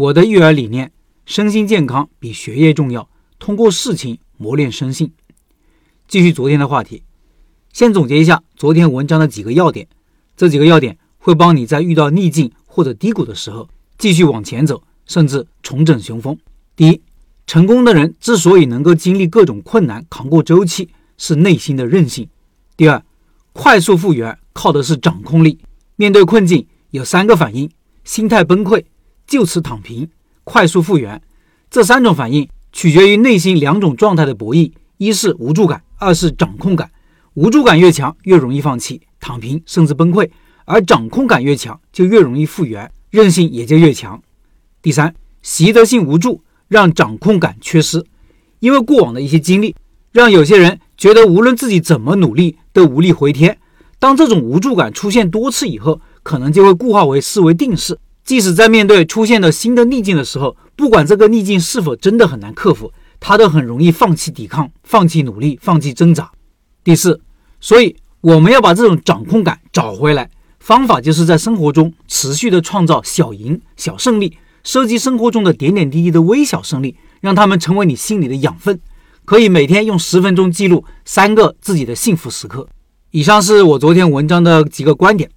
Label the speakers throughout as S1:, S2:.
S1: 我的育儿理念：身心健康比学业重要。通过事情磨练生性。继续昨天的话题，先总结一下昨天文章的几个要点。这几个要点会帮你在遇到逆境或者低谷的时候继续往前走，甚至重整雄风。第一，成功的人之所以能够经历各种困难、扛过周期，是内心的韧性。第二，快速复原靠的是掌控力。面对困境有三个反应：心态崩溃。就此躺平，快速复原，这三种反应取决于内心两种状态的博弈：一是无助感，二是掌控感。无助感越强，越容易放弃、躺平，甚至崩溃；而掌控感越强，就越容易复原，韧性也就越强。第三，习得性无助让掌控感缺失，因为过往的一些经历，让有些人觉得无论自己怎么努力都无力回天。当这种无助感出现多次以后，可能就会固化为思维定式。即使在面对出现的新的逆境的时候，不管这个逆境是否真的很难克服，他都很容易放弃抵抗、放弃努力、放弃挣扎。第四，所以我们要把这种掌控感找回来，方法就是在生活中持续的创造小赢、小胜利，收集生活中的点点滴滴的微小胜利，让他们成为你心里的养分。可以每天用十分钟记录三个自己的幸福时刻。以上是我昨天文章的几个观点，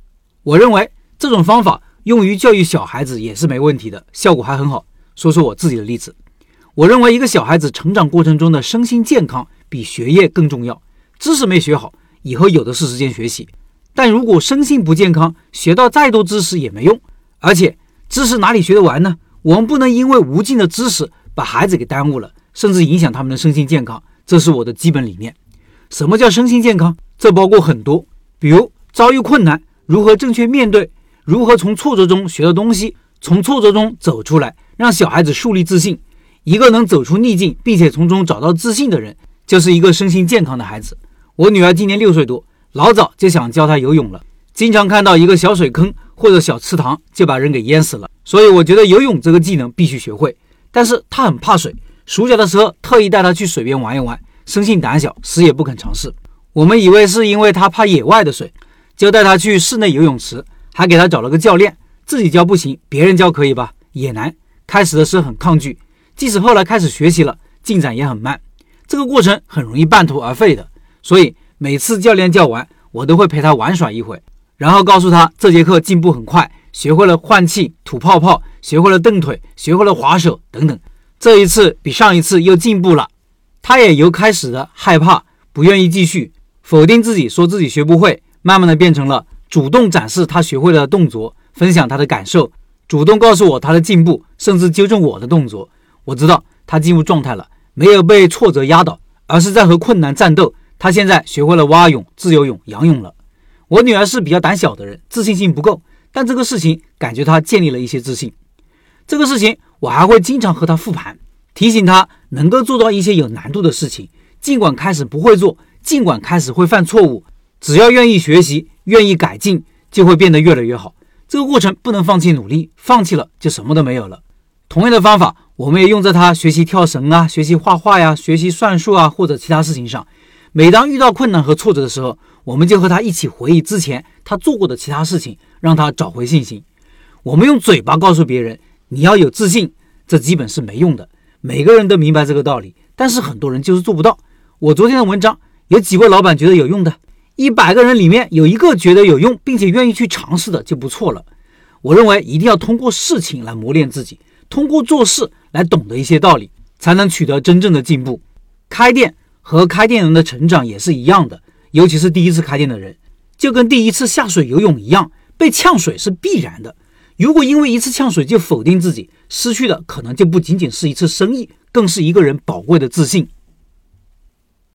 S1: 我认为这种方法。用于教育小孩子也是没问题的，效果还很好。说说我自己的例子，我认为一个小孩子成长过程中的身心健康比学业更重要。知识没学好，以后有的是时间学习；但如果身心不健康，学到再多知识也没用。而且知识哪里学得完呢？我们不能因为无尽的知识把孩子给耽误了，甚至影响他们的身心健康。这是我的基本理念。什么叫身心健康？这包括很多，比如遭遇困难如何正确面对。如何从挫折中学到东西，从挫折中走出来，让小孩子树立自信。一个能走出逆境，并且从中找到自信的人，就是一个身心健康的孩子。我女儿今年六岁多，老早就想教她游泳了。经常看到一个小水坑或者小池塘，就把人给淹死了。所以我觉得游泳这个技能必须学会。但是她很怕水，暑假的时候特意带她去水边玩一玩，生性胆小，死也不肯尝试。我们以为是因为她怕野外的水，就带她去室内游泳池。还给他找了个教练，自己教不行，别人教可以吧？也难。开始的时候很抗拒，即使后来开始学习了，进展也很慢。这个过程很容易半途而废的。所以每次教练教完，我都会陪他玩耍一会，然后告诉他这节课进步很快，学会了换气、吐泡泡，学会了蹬腿，学会了划手等等。这一次比上一次又进步了，他也由开始的害怕、不愿意继续、否定自己，说自己学不会，慢慢的变成了。主动展示他学会的动作，分享他的感受，主动告诉我他的进步，甚至纠正我的动作。我知道他进入状态了，没有被挫折压倒，而是在和困难战斗。他现在学会了蛙泳、自由泳、仰泳了。我女儿是比较胆小的人，自信心不够，但这个事情感觉她建立了一些自信。这个事情我还会经常和她复盘，提醒她能够做到一些有难度的事情，尽管开始不会做，尽管开始会犯错误。只要愿意学习，愿意改进，就会变得越来越好。这个过程不能放弃努力，放弃了就什么都没有了。同样的方法，我们也用在他学习跳绳啊、学习画画呀、学习算术啊或者其他事情上。每当遇到困难和挫折的时候，我们就和他一起回忆之前他做过的其他事情，让他找回信心。我们用嘴巴告诉别人你要有自信，这基本是没用的。每个人都明白这个道理，但是很多人就是做不到。我昨天的文章有几位老板觉得有用的。一百个人里面有一个觉得有用，并且愿意去尝试的就不错了。我认为一定要通过事情来磨练自己，通过做事来懂得一些道理，才能取得真正的进步。开店和开店人的成长也是一样的，尤其是第一次开店的人，就跟第一次下水游泳一样，被呛水是必然的。如果因为一次呛水就否定自己，失去的可能就不仅仅是一次生意，更是一个人宝贵的自信。